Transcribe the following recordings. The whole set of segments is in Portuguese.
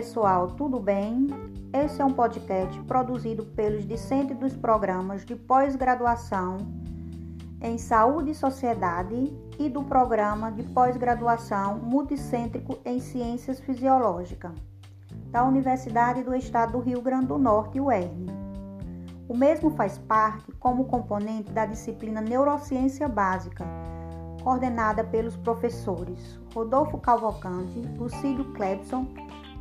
pessoal, tudo bem? Esse é um podcast produzido pelos discentes dos programas de pós-graduação em Saúde e Sociedade e do programa de pós-graduação multicêntrico em Ciências Fisiológicas da Universidade do Estado do Rio Grande do Norte, UERN. O mesmo faz parte como componente da disciplina Neurociência Básica coordenada pelos professores Rodolfo Calvocante, Lucílio Clebson,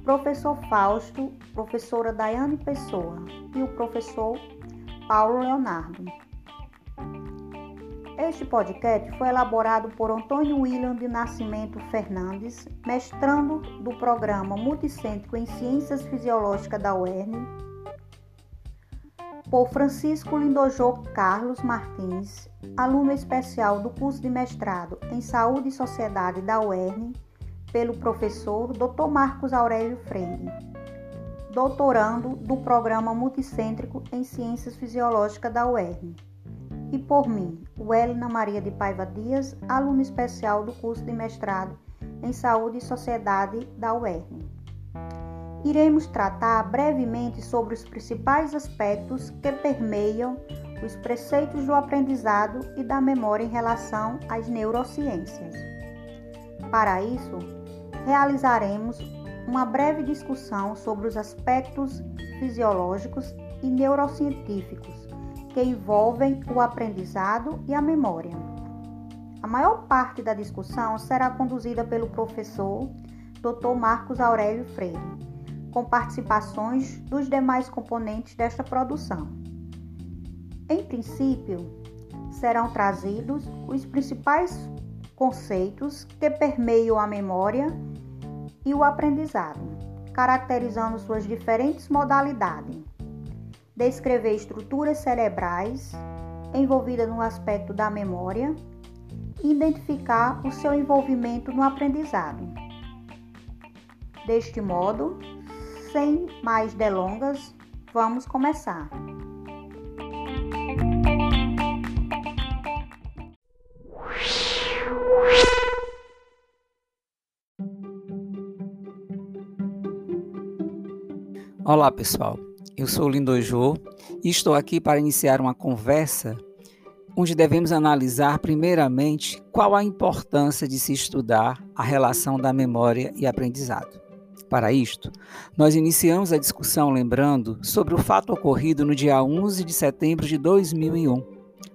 professor Fausto, professora Daiane Pessoa e o professor Paulo Leonardo. Este podcast foi elaborado por Antônio William de Nascimento Fernandes, mestrando do programa Multicêntrico em Ciências Fisiológicas da UERN, por Francisco Lindojô Carlos Martins, aluno especial do curso de mestrado em Saúde e Sociedade da UERN, pelo professor Dr. Marcos Aurélio Freire, doutorando do Programa Multicêntrico em Ciências Fisiológicas da UERN, e por mim, Welina Maria de Paiva Dias, aluno especial do curso de mestrado em Saúde e Sociedade da UERN iremos tratar brevemente sobre os principais aspectos que permeiam os preceitos do aprendizado e da memória em relação às neurociências. Para isso, realizaremos uma breve discussão sobre os aspectos fisiológicos e neurocientíficos que envolvem o aprendizado e a memória. A maior parte da discussão será conduzida pelo professor Dr. Marcos Aurélio Freire com participações dos demais componentes desta produção. Em princípio, serão trazidos os principais conceitos que permeiam a memória e o aprendizado, caracterizando suas diferentes modalidades. Descrever estruturas cerebrais envolvidas no aspecto da memória, identificar o seu envolvimento no aprendizado. Deste modo, sem mais delongas, vamos começar. Olá pessoal, eu sou o Lindojô e estou aqui para iniciar uma conversa onde devemos analisar primeiramente qual a importância de se estudar a relação da memória e aprendizado. Para isto, nós iniciamos a discussão lembrando sobre o fato ocorrido no dia 11 de setembro de 2001.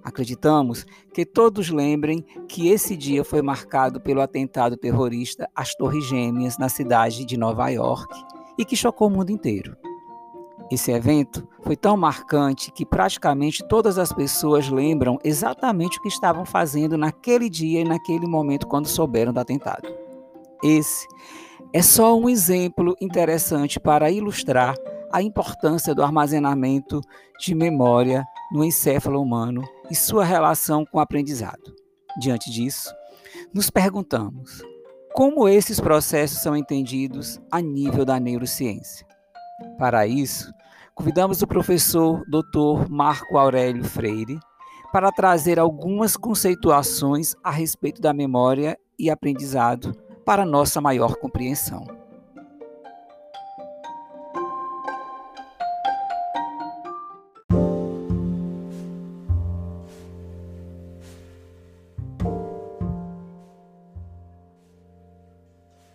Acreditamos que todos lembrem que esse dia foi marcado pelo atentado terrorista às Torres Gêmeas na cidade de Nova York e que chocou o mundo inteiro. Esse evento foi tão marcante que praticamente todas as pessoas lembram exatamente o que estavam fazendo naquele dia e naquele momento quando souberam do atentado. Esse é só um exemplo interessante para ilustrar a importância do armazenamento de memória no encéfalo humano e sua relação com o aprendizado. Diante disso, nos perguntamos como esses processos são entendidos a nível da neurociência. Para isso, convidamos o professor Dr. Marco Aurélio Freire para trazer algumas conceituações a respeito da memória e aprendizado para nossa maior compreensão.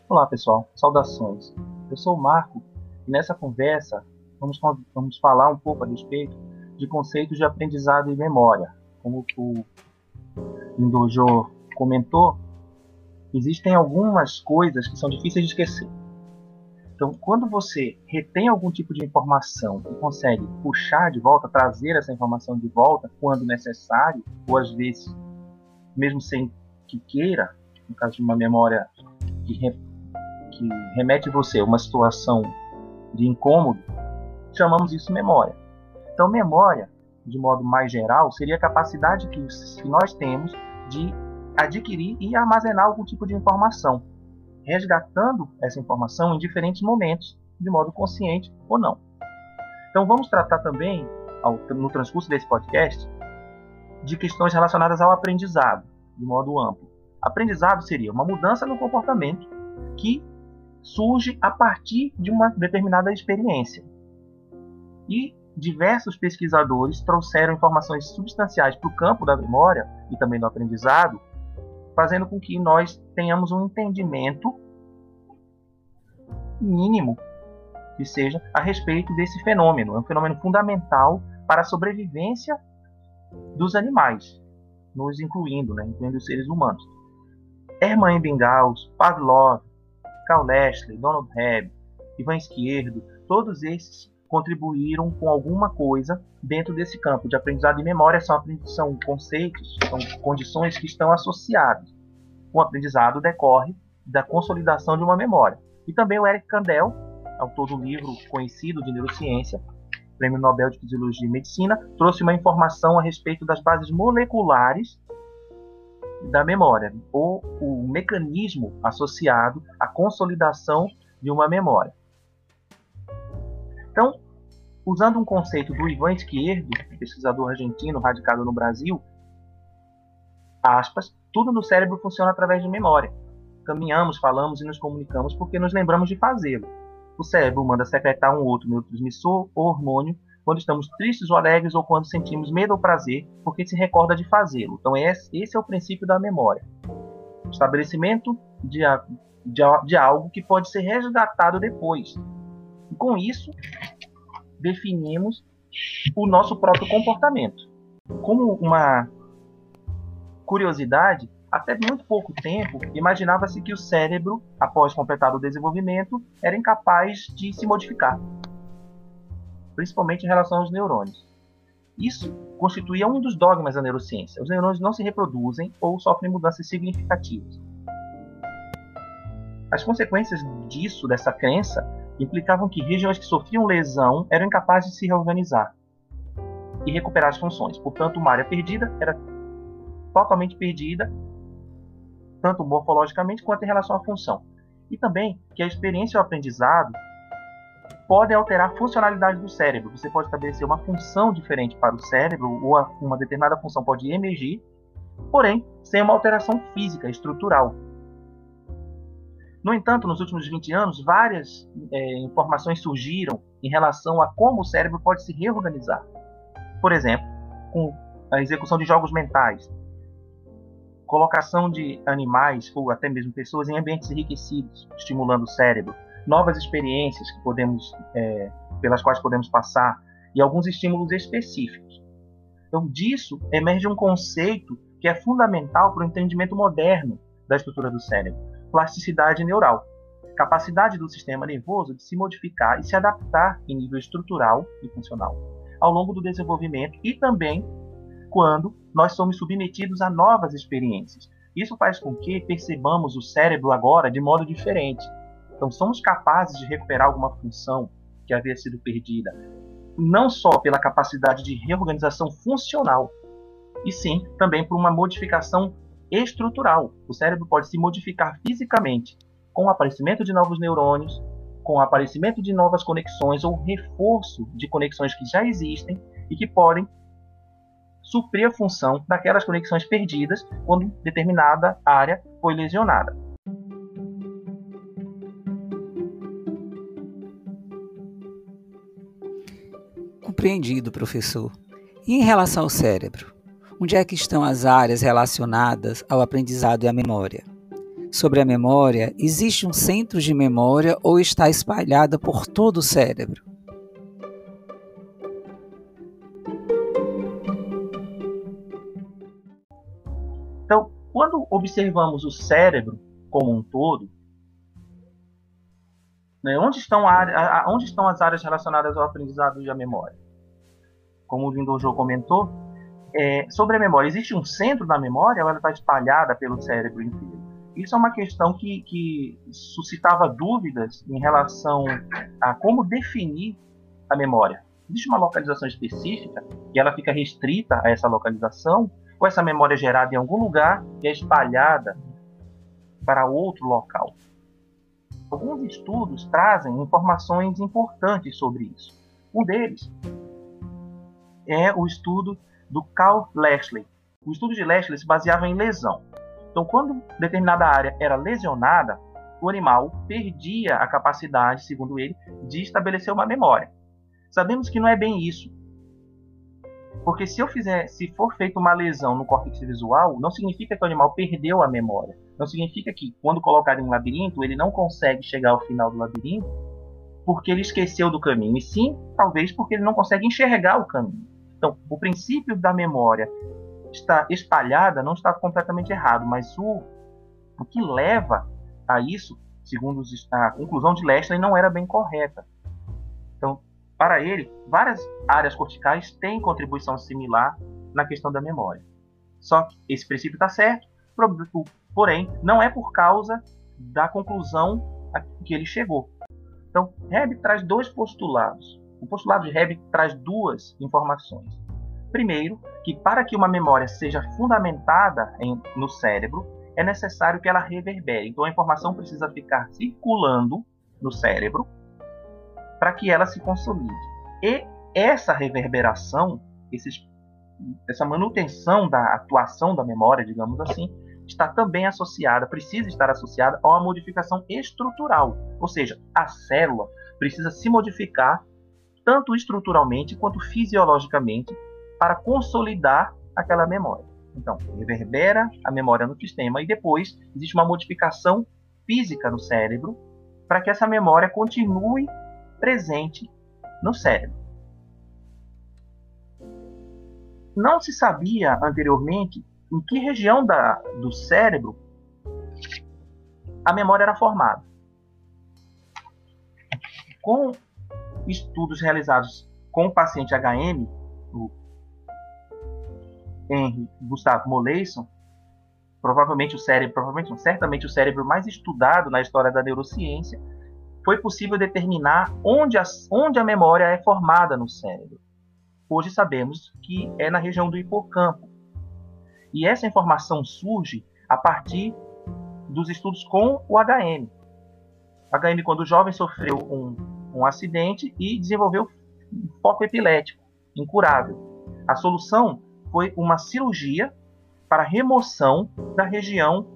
Olá pessoal, saudações. Eu sou o Marco nessa conversa vamos, vamos falar um pouco a respeito de conceitos de aprendizado e memória. Como o Indojo comentou, existem algumas coisas que são difíceis de esquecer. Então, quando você retém algum tipo de informação e consegue puxar de volta, trazer essa informação de volta quando necessário, ou às vezes mesmo sem que queira, no caso de uma memória que, re, que remete você a uma situação de incômodo, chamamos isso memória. Então, memória, de modo mais geral, seria a capacidade que, nós temos de adquirir e armazenar algum tipo de informação, resgatando essa informação em diferentes momentos, de modo consciente ou não. Então vamos tratar também, no transcurso desse podcast, de questões relacionadas ao aprendizado, de modo amplo. Aprendizado seria uma mudança no comportamento que surge a partir de uma determinada experiência. E diversos pesquisadores trouxeram informações substanciais para o campo da memória e também do aprendizado, fazendo com que nós tenhamos um entendimento mínimo que seja a respeito desse fenômeno. É um fenômeno fundamental para a sobrevivência dos animais, nos incluindo, né, incluindo os seres humanos. Hermann Ebbinghaus, Pavlov, Carl Leslie, Donald Hebb, Ivan Esquerdo, todos esses contribuíram com alguma coisa dentro desse campo de aprendizado e memória. São, são conceitos, são condições que estão associadas. O aprendizado decorre da consolidação de uma memória. E também o Eric Kandel, autor do livro conhecido de neurociência, Prêmio Nobel de Fisiologia e Medicina, trouxe uma informação a respeito das bases moleculares da memória, ou o mecanismo associado à consolidação de uma memória. Então, usando um conceito do Ivan Esquerdo, pesquisador argentino radicado no Brasil, aspas, tudo no cérebro funciona através de memória. Caminhamos, falamos e nos comunicamos porque nos lembramos de fazê-lo. O cérebro manda secretar um outro neurotransmissor ou hormônio quando estamos tristes ou alegres ou quando sentimos medo ou prazer, porque se recorda de fazê-lo. Então, esse é o princípio da memória. O estabelecimento de, de, de algo que pode ser resgatado depois. Com isso, definimos o nosso próprio comportamento. Como uma curiosidade, até muito pouco tempo, imaginava-se que o cérebro, após completado o desenvolvimento, era incapaz de se modificar, principalmente em relação aos neurônios. Isso constituía um dos dogmas da neurociência. Os neurônios não se reproduzem ou sofrem mudanças significativas. As consequências disso, dessa crença, implicavam que regiões que sofriam lesão eram incapazes de se reorganizar e recuperar as funções. Portanto, uma área perdida era totalmente perdida, tanto morfologicamente quanto em relação à função. E também que a experiência e o aprendizado podem alterar a funcionalidade do cérebro. Você pode estabelecer uma função diferente para o cérebro, ou uma determinada função pode emergir, porém sem uma alteração física, estrutural. No entanto, nos últimos 20 anos, várias é, informações surgiram em relação a como o cérebro pode se reorganizar. Por exemplo, com a execução de jogos mentais, colocação de animais ou até mesmo pessoas em ambientes enriquecidos, estimulando o cérebro, novas experiências que podemos, é, pelas quais podemos passar e alguns estímulos específicos. Então, disso emerge um conceito que é fundamental para o entendimento moderno da estrutura do cérebro plasticidade neural, capacidade do sistema nervoso de se modificar e se adaptar em nível estrutural e funcional ao longo do desenvolvimento e também quando nós somos submetidos a novas experiências. Isso faz com que percebamos o cérebro agora de modo diferente. Então, somos capazes de recuperar alguma função que havia sido perdida, não só pela capacidade de reorganização funcional, e sim também por uma modificação estrutural. O cérebro pode se modificar fisicamente com o aparecimento de novos neurônios, com o aparecimento de novas conexões ou reforço de conexões que já existem e que podem suprir a função daquelas conexões perdidas quando determinada área foi lesionada. Compreendido, professor. E em relação ao cérebro? Onde é que estão as áreas relacionadas ao aprendizado e à memória? Sobre a memória, existe um centro de memória ou está espalhada por todo o cérebro? Então, quando observamos o cérebro como um todo, né, onde, estão a, onde estão as áreas relacionadas ao aprendizado e à memória? Como o Lindojo comentou, é, sobre a memória, existe um centro da memória ou ela está espalhada pelo cérebro inteiro? Isso é uma questão que, que suscitava dúvidas em relação a como definir a memória. Existe uma localização específica e ela fica restrita a essa localização? Ou essa memória é gerada em algum lugar e é espalhada para outro local? Alguns estudos trazem informações importantes sobre isso. Um deles é o estudo do Carl Lashley. O estudo de Lashley se baseava em lesão. Então, quando determinada área era lesionada, o animal perdia a capacidade, segundo ele, de estabelecer uma memória. Sabemos que não é bem isso. Porque se eu fizer, se for feita uma lesão no córtex visual, não significa que o animal perdeu a memória. Não significa que quando colocado em um labirinto, ele não consegue chegar ao final do labirinto porque ele esqueceu do caminho, e sim, talvez porque ele não consegue enxergar o caminho. Então, o princípio da memória está espalhada não está completamente errado, mas o, o que leva a isso, segundo a conclusão de Leslie, não era bem correta. Então, para ele, várias áreas corticais têm contribuição similar na questão da memória. Só que esse princípio está certo, porém, não é por causa da conclusão a que ele chegou. Então, Hebb traz dois postulados. O postulado de Hebb traz duas informações. Primeiro, que para que uma memória seja fundamentada em, no cérebro, é necessário que ela reverbere. Então, a informação precisa ficar circulando no cérebro para que ela se consolide. E essa reverberação, esses, essa manutenção da atuação da memória, digamos assim, está também associada, precisa estar associada a uma modificação estrutural, ou seja, a célula precisa se modificar tanto estruturalmente quanto fisiologicamente para consolidar aquela memória. Então, reverbera a memória no sistema e depois existe uma modificação física no cérebro para que essa memória continue presente no cérebro. Não se sabia anteriormente em que região da, do cérebro a memória era formada. Com estudos realizados com o paciente HM, o Henry Gustavo Moleison, provavelmente o cérebro, provavelmente, certamente o cérebro mais estudado na história da neurociência, foi possível determinar onde a, onde a memória é formada no cérebro. Hoje sabemos que é na região do hipocampo, e essa informação surge a partir dos estudos com o HM. HM, quando o jovem sofreu um, um acidente e desenvolveu foco epilético incurável. A solução foi uma cirurgia para remoção da região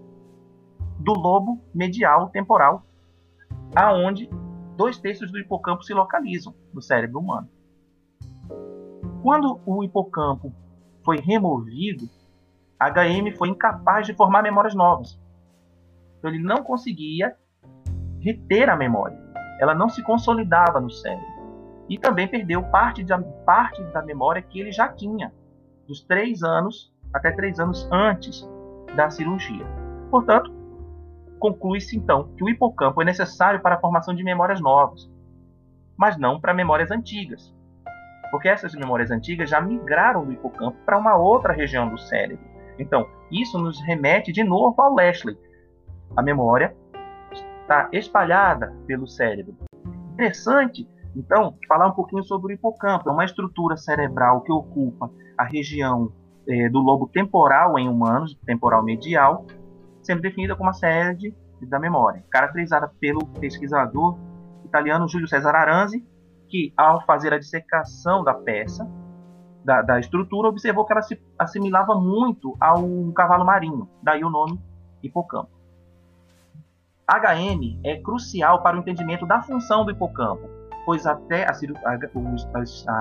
do lobo medial temporal, aonde dois terços do hipocampo se localizam no cérebro humano. Quando o hipocampo foi removido, HM foi incapaz de formar memórias novas. Então ele não conseguia reter a memória. Ela não se consolidava no cérebro. E também perdeu parte da, parte da memória que ele já tinha, dos três anos até três anos antes da cirurgia. Portanto, conclui-se então que o hipocampo é necessário para a formação de memórias novas, mas não para memórias antigas, porque essas memórias antigas já migraram do hipocampo para uma outra região do cérebro. Então, isso nos remete de novo ao Leslie. A memória está espalhada pelo cérebro. Interessante, então, falar um pouquinho sobre o hipocampo. É uma estrutura cerebral que ocupa a região é, do lobo temporal em humanos, temporal medial, sendo definida como a sede da memória, caracterizada pelo pesquisador italiano Júlio César Aranzi, que, ao fazer a dissecação da peça, da, da, estrutura, observou que ela se assimilava muito a um cavalo marinho, daí o nome hipocampo. HM é crucial para o entendimento da função do hipocampo, pois até a, a,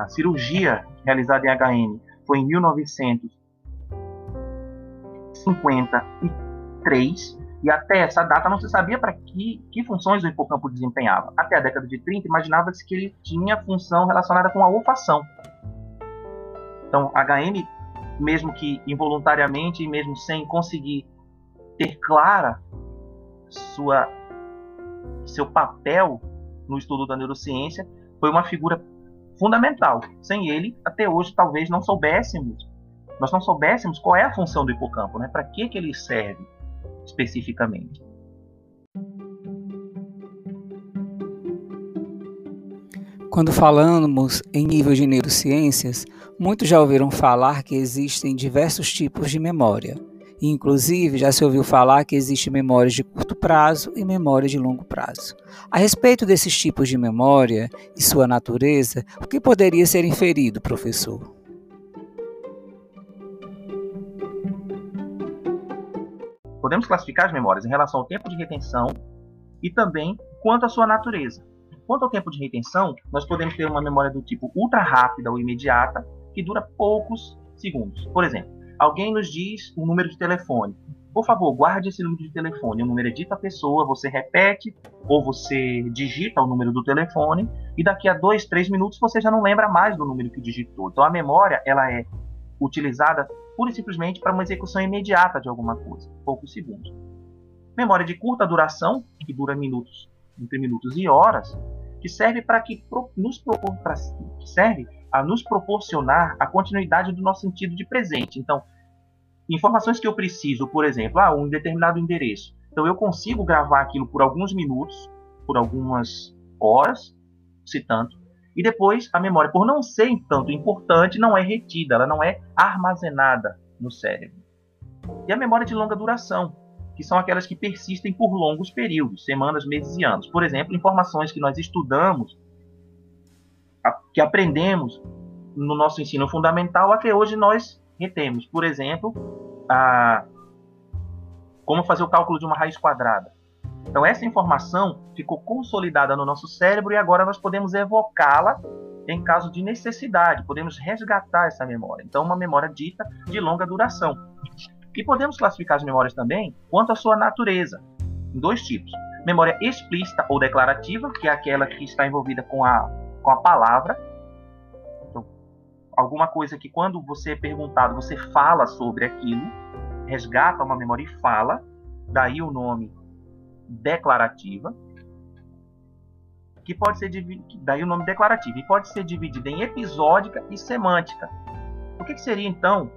a cirurgia realizada em HM foi em 1953 e até essa data não se sabia para que, que funções o hipocampo desempenhava. Até a década de 30 imaginava-se que ele tinha função relacionada com a olfação. Então, HM, mesmo que involuntariamente e mesmo sem conseguir ter clara sua seu papel no estudo da neurociência, foi uma figura fundamental. Sem ele, até hoje talvez não soubéssemos, nós não soubéssemos qual é a função do hipocampo, né? Para que que ele serve especificamente. Quando falamos em nível de neurociências, muitos já ouviram falar que existem diversos tipos de memória. Inclusive, já se ouviu falar que existem memórias de curto prazo e memória de longo prazo. A respeito desses tipos de memória e sua natureza, o que poderia ser inferido, professor? Podemos classificar as memórias em relação ao tempo de retenção e também quanto à sua natureza. Quanto ao tempo de retenção, nós podemos ter uma memória do tipo ultra rápida ou imediata, que dura poucos segundos. Por exemplo, alguém nos diz um número de telefone. Por favor, guarde esse número de telefone. O número é dito à pessoa, você repete ou você digita o número do telefone e daqui a dois, três minutos você já não lembra mais do número que digitou. Então a memória ela é utilizada pura e simplesmente para uma execução imediata de alguma coisa, poucos segundos. Memória de curta duração, que dura minutos, entre minutos e horas, que serve para que nos propor, pra, serve a nos proporcionar a continuidade do nosso sentido de presente. Então, informações que eu preciso, por exemplo, ah, um determinado endereço. Então eu consigo gravar aquilo por alguns minutos, por algumas horas, se tanto, e depois a memória, por não ser tanto importante, não é retida, ela não é armazenada no cérebro. E a memória de longa duração, que são aquelas que persistem por longos períodos, semanas, meses e anos. Por exemplo, informações que nós estudamos, que aprendemos no nosso ensino fundamental, até hoje nós retemos. Por exemplo, a, como fazer o cálculo de uma raiz quadrada. Então, essa informação ficou consolidada no nosso cérebro e agora nós podemos evocá-la em caso de necessidade, podemos resgatar essa memória. Então, uma memória dita de longa duração. E podemos classificar as memórias também quanto à sua natureza, em dois tipos. Memória explícita ou declarativa, que é aquela que está envolvida com a, com a palavra. Alguma coisa que quando você é perguntado, você fala sobre aquilo, resgata uma memória e fala, daí o nome declarativa, que pode ser daí o nome declarativo, e pode ser dividida em episódica e semântica. O que, que seria então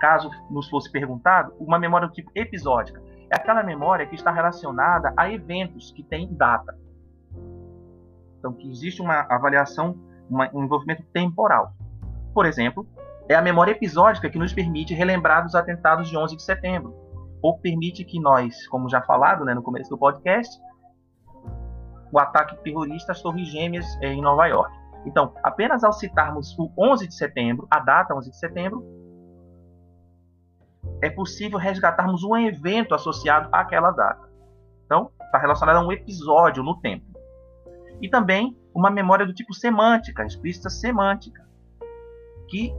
caso nos fosse perguntado, uma memória do tipo episódica. É aquela memória que está relacionada a eventos que têm data. Então, que existe uma avaliação, uma, um envolvimento temporal. Por exemplo, é a memória episódica que nos permite relembrar dos atentados de 11 de setembro, ou permite que nós, como já falado né, no começo do podcast, o ataque terrorista às Torres Gêmeas eh, em Nova York. Então, apenas ao citarmos o 11 de setembro, a data 11 de setembro, é possível resgatarmos um evento associado àquela data. Então, está relacionado a um episódio no tempo. E também uma memória do tipo semântica, explícita semântica, que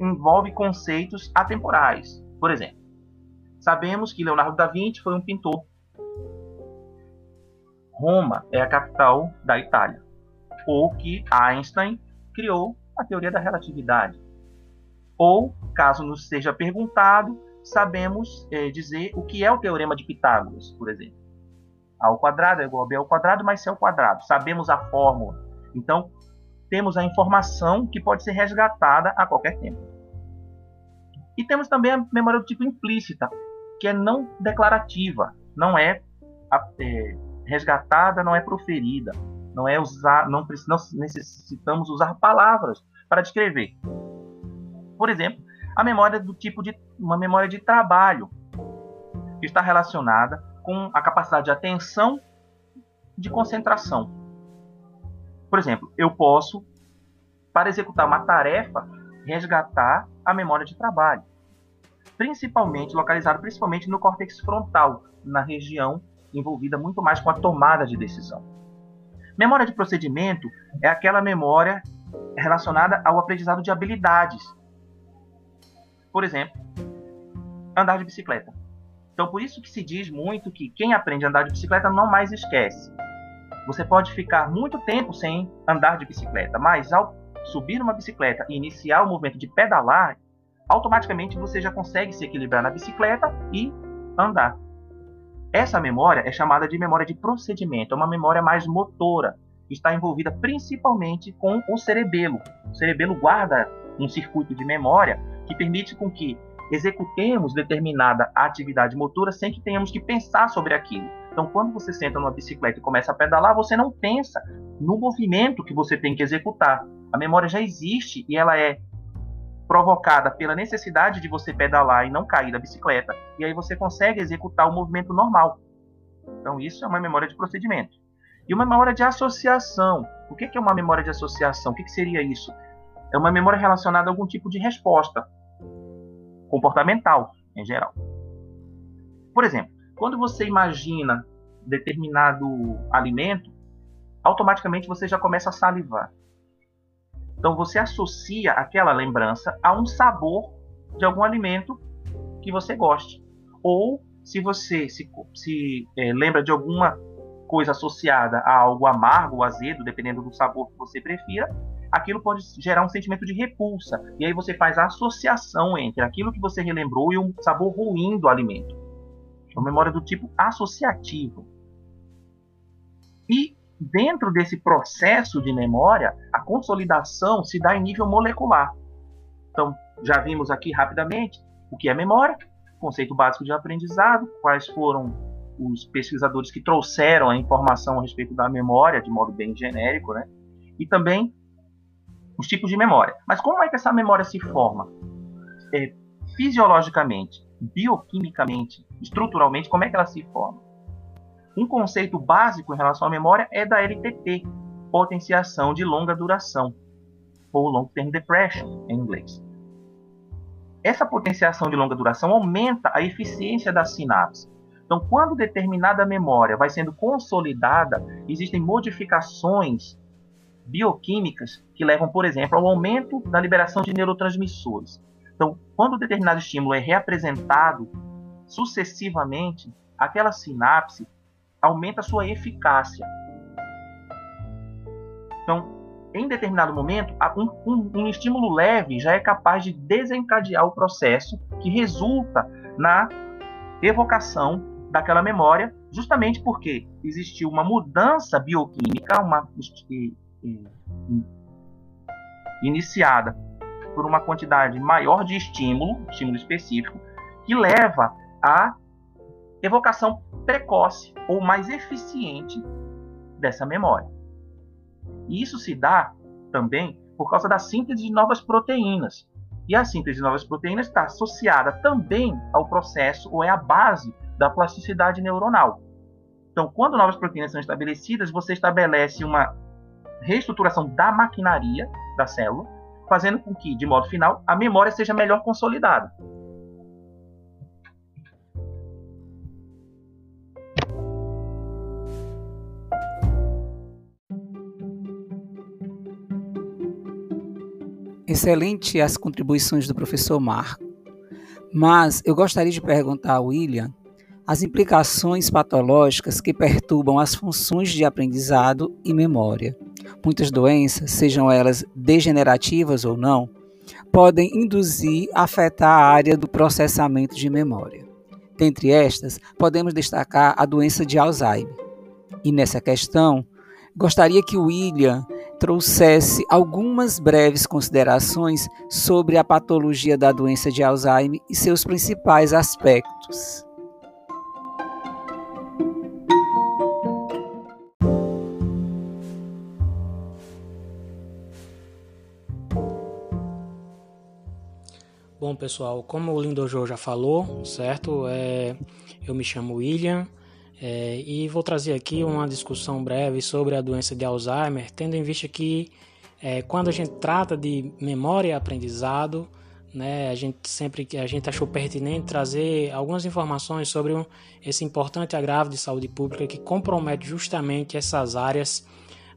envolve conceitos atemporais. Por exemplo, sabemos que Leonardo da Vinci foi um pintor. Roma é a capital da Itália. Ou que Einstein criou a teoria da relatividade. Ou, caso nos seja perguntado, sabemos é, dizer o que é o teorema de Pitágoras, por exemplo. A ao quadrado é igual a b ao quadrado mais c ao quadrado. Sabemos a fórmula. Então, temos a informação que pode ser resgatada a qualquer tempo. E temos também a memória do tipo implícita, que é não declarativa, não é, é resgatada, não é proferida, não é usar, não, necessitamos usar palavras para descrever. Por exemplo, a memória do tipo de uma memória de trabalho, que está relacionada com a capacidade de atenção, de concentração. Por exemplo, eu posso, para executar uma tarefa, resgatar a memória de trabalho, principalmente localizada principalmente no córtex frontal, na região envolvida muito mais com a tomada de decisão. Memória de procedimento é aquela memória relacionada ao aprendizado de habilidades, por exemplo, andar de bicicleta. Então, por isso que se diz muito que quem aprende a andar de bicicleta não mais esquece. Você pode ficar muito tempo sem andar de bicicleta, mas ao subir uma bicicleta e iniciar o movimento de pedalar, automaticamente você já consegue se equilibrar na bicicleta e andar. Essa memória é chamada de memória de procedimento, é uma memória mais motora, está envolvida principalmente com o cerebelo. O cerebelo guarda um circuito de memória que permite com que executemos determinada atividade motora sem que tenhamos que pensar sobre aquilo. Então, quando você senta numa bicicleta e começa a pedalar, você não pensa no movimento que você tem que executar. A memória já existe e ela é provocada pela necessidade de você pedalar e não cair da bicicleta, e aí você consegue executar o movimento normal. Então, isso é uma memória de procedimento. E uma memória de associação. O que é uma memória de associação? O que seria isso? é uma memória relacionada a algum tipo de resposta comportamental, em geral. Por exemplo, quando você imagina determinado alimento, automaticamente você já começa a salivar. Então você associa aquela lembrança a um sabor de algum alimento que você goste. Ou se você se, se é, lembra de alguma coisa associada a algo amargo ou azedo, dependendo do sabor que você prefira, aquilo pode gerar um sentimento de repulsa. E aí você faz a associação entre aquilo que você relembrou e um sabor ruim do alimento. É uma memória do tipo associativo. E dentro desse processo de memória, a consolidação se dá em nível molecular. Então, já vimos aqui rapidamente o que é memória, conceito básico de aprendizado, quais foram os pesquisadores que trouxeram a informação a respeito da memória de modo bem genérico, né? E também os tipos de memória. Mas como é que essa memória se forma? É, fisiologicamente, bioquimicamente, estruturalmente, como é que ela se forma? Um conceito básico em relação à memória é da LTP, potenciação de longa duração, ou long term depression em inglês. Essa potenciação de longa duração aumenta a eficiência da sinapse. Então, quando determinada memória vai sendo consolidada, existem modificações bioquímicas que levam, por exemplo, ao aumento da liberação de neurotransmissores. Então, quando determinado estímulo é reapresentado sucessivamente, aquela sinapse aumenta sua eficácia. Então, em determinado momento, um, um, um, estímulo leve já é capaz de desencadear o processo que resulta na evocação daquela memória, justamente porque existiu uma mudança bioquímica, uma iniciada por uma quantidade maior de estímulo, estímulo específico, que leva à evocação precoce ou mais eficiente dessa memória. E isso se dá também por causa da síntese de novas proteínas. E a síntese de novas proteínas está associada também ao processo, ou é a base da plasticidade neuronal. Então, quando novas proteínas são estabelecidas, você estabelece uma reestruturação da maquinaria da célula, fazendo com que, de modo final, a memória seja melhor consolidada. Excelente as contribuições do professor Marco. Mas eu gostaria de perguntar ao William as implicações patológicas que perturbam as funções de aprendizado e memória. Muitas doenças, sejam elas degenerativas ou não, podem induzir afetar a área do processamento de memória. Dentre estas, podemos destacar a doença de Alzheimer. E nessa questão, gostaria que o William trouxesse algumas breves considerações sobre a patologia da doença de Alzheimer e seus principais aspectos. Bom, pessoal, como o Lindojo já falou, certo? É, eu me chamo William, é, e vou trazer aqui uma discussão breve sobre a doença de Alzheimer, tendo em vista que é, quando a gente trata de memória e aprendizado, né, a gente sempre a gente achou pertinente trazer algumas informações sobre um, esse importante agravo de saúde pública que compromete justamente essas áreas,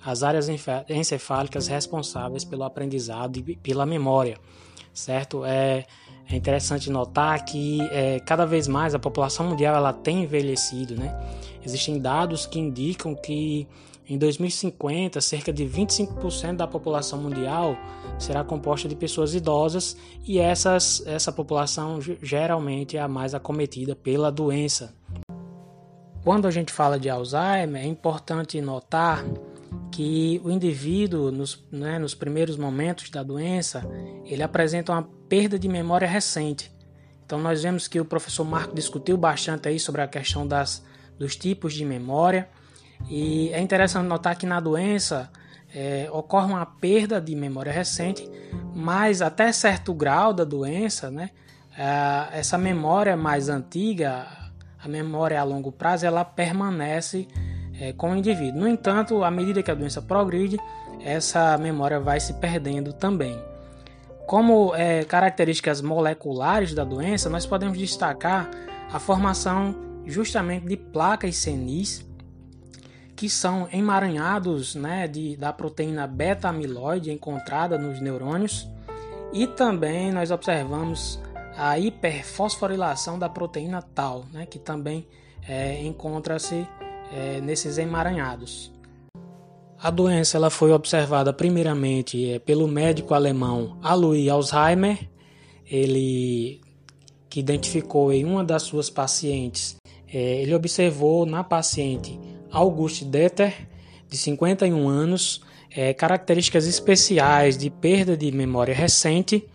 as áreas encefálicas responsáveis pelo aprendizado e pela memória, certo? É, é interessante notar que é, cada vez mais a população mundial ela tem envelhecido, né? Existem dados que indicam que em 2050 cerca de 25% da população mundial será composta de pessoas idosas e essas, essa população geralmente é a mais acometida pela doença. Quando a gente fala de Alzheimer, é importante notar que o indivíduo, nos, né, nos primeiros momentos da doença, ele apresenta uma perda de memória recente. Então nós vemos que o professor Marco discutiu bastante aí sobre a questão das, dos tipos de memória e é interessante notar que na doença é, ocorre uma perda de memória recente, mas até certo grau da doença, né, essa memória mais antiga, a memória a longo prazo, ela permanece é, com o indivíduo. No entanto, à medida que a doença progride, essa memória vai se perdendo também. Como é, características moleculares da doença, nós podemos destacar a formação justamente de placas senis que são emaranhados né, de, da proteína beta-amiloide encontrada nos neurônios. E também nós observamos a hiperfosforilação da proteína tal, né, que também é, encontra-se é, nesses emaranhados. A doença ela foi observada primeiramente é, pelo médico alemão Alois Alzheimer, ele que identificou em uma das suas pacientes, é, ele observou na paciente Auguste Deter, de 51 anos, é, características especiais de perda de memória recente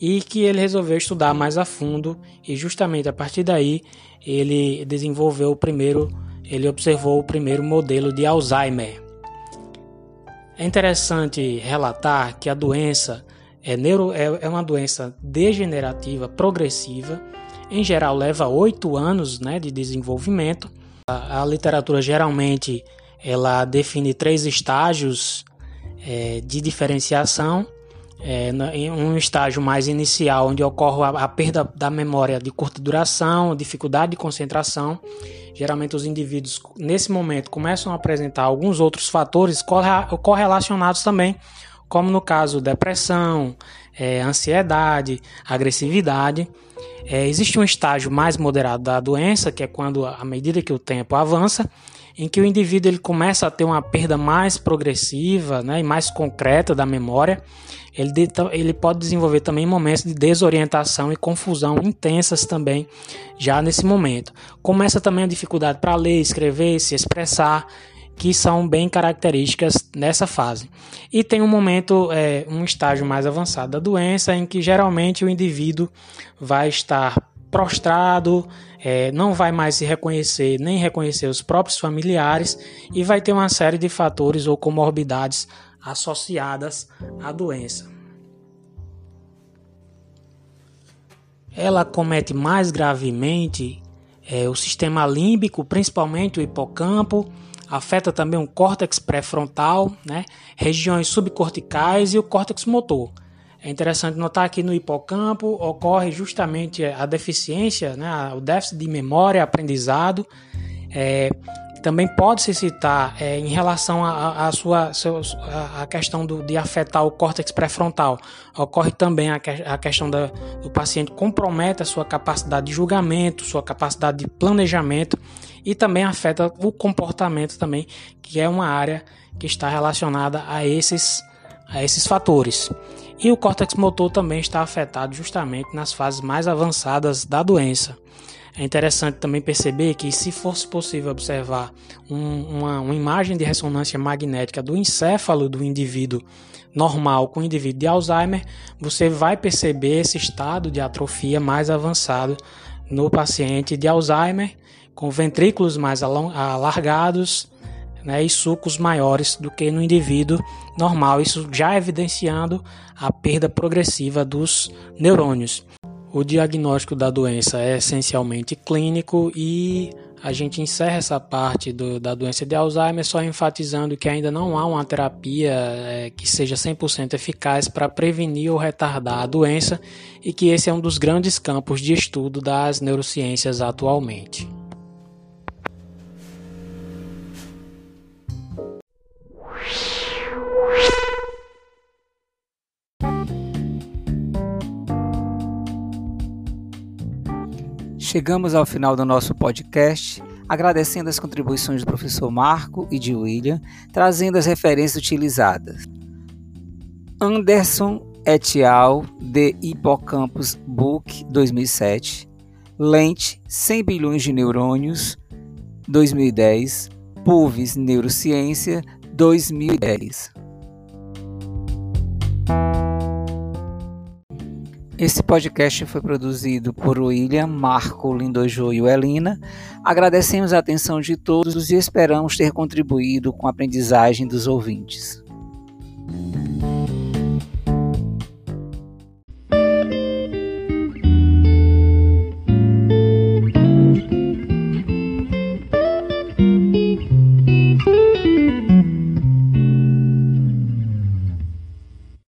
e que ele resolveu estudar mais a fundo e justamente a partir daí ele desenvolveu o primeiro, ele observou o primeiro modelo de Alzheimer. É interessante relatar que a doença é, neuro, é, é uma doença degenerativa progressiva, em geral leva oito anos né, de desenvolvimento. A, a, literatura geralmente ela define três estágios é, de diferenciação é, em um estágio mais inicial, onde ocorre a, a, perda da memória de curta duração, dificuldade de concentração. Geralmente, os indivíduos, nesse momento, começam a apresentar alguns outros fatores correlacionados também, como no caso depressão, é, ansiedade, agressividade. É, existe um estágio mais moderado da doença, que é quando, à medida que o tempo avança, em que o indivíduo ele começa a ter uma perda mais progressiva né, e mais concreta da memória, ele, de, ele pode desenvolver também momentos de desorientação e confusão intensas também já nesse momento. Começa também a dificuldade para ler, escrever, se expressar, que são bem características nessa fase. E tem um momento, é, um estágio mais avançado da doença, em que geralmente o indivíduo vai estar prostrado, é, não vai mais se reconhecer nem reconhecer os próprios familiares e vai ter uma série de fatores ou comorbidades associadas à doença. Ela comete mais gravemente é, o sistema límbico, principalmente o hipocampo, afeta também o córtex pré-frontal, né, regiões subcorticais e o córtex motor. É interessante notar que no hipocampo ocorre justamente a deficiência, né, o déficit de memória, aprendizado. É, também pode se citar é, em relação à sua a, questão do, de afetar o córtex pré-frontal. Ocorre também a, a questão da, do paciente compromete a sua capacidade de julgamento, sua capacidade de planejamento e também afeta o comportamento também, que é uma área que está relacionada a esses, a esses fatores. E o córtex motor também está afetado justamente nas fases mais avançadas da doença. É interessante também perceber que, se fosse possível observar um, uma, uma, imagem de ressonância magnética do encéfalo do indivíduo normal com o indivíduo de Alzheimer, você vai perceber esse estado de atrofia mais avançado no paciente de Alzheimer, com ventrículos mais alargados né, e sucos maiores do que no indivíduo normal, isso já evidenciando a perda progressiva dos neurônios. O diagnóstico da doença é essencialmente clínico e a gente encerra essa parte do, da doença de Alzheimer só enfatizando que ainda não há uma terapia é, que seja 100% eficaz para prevenir ou retardar a doença e que esse é um dos grandes campos de estudo das neurociências atualmente. Chegamos ao final do nosso podcast, agradecendo as contribuições do professor Marco e de William, trazendo as referências utilizadas. Anderson et al. de Hippocampus Book 2007, Lente 100 bilhões de neurônios 2010, Pulvis Neurociência 2010. Esse podcast foi produzido por William, Marco, Lindojo e Elina. Agradecemos a atenção de todos e esperamos ter contribuído com a aprendizagem dos ouvintes.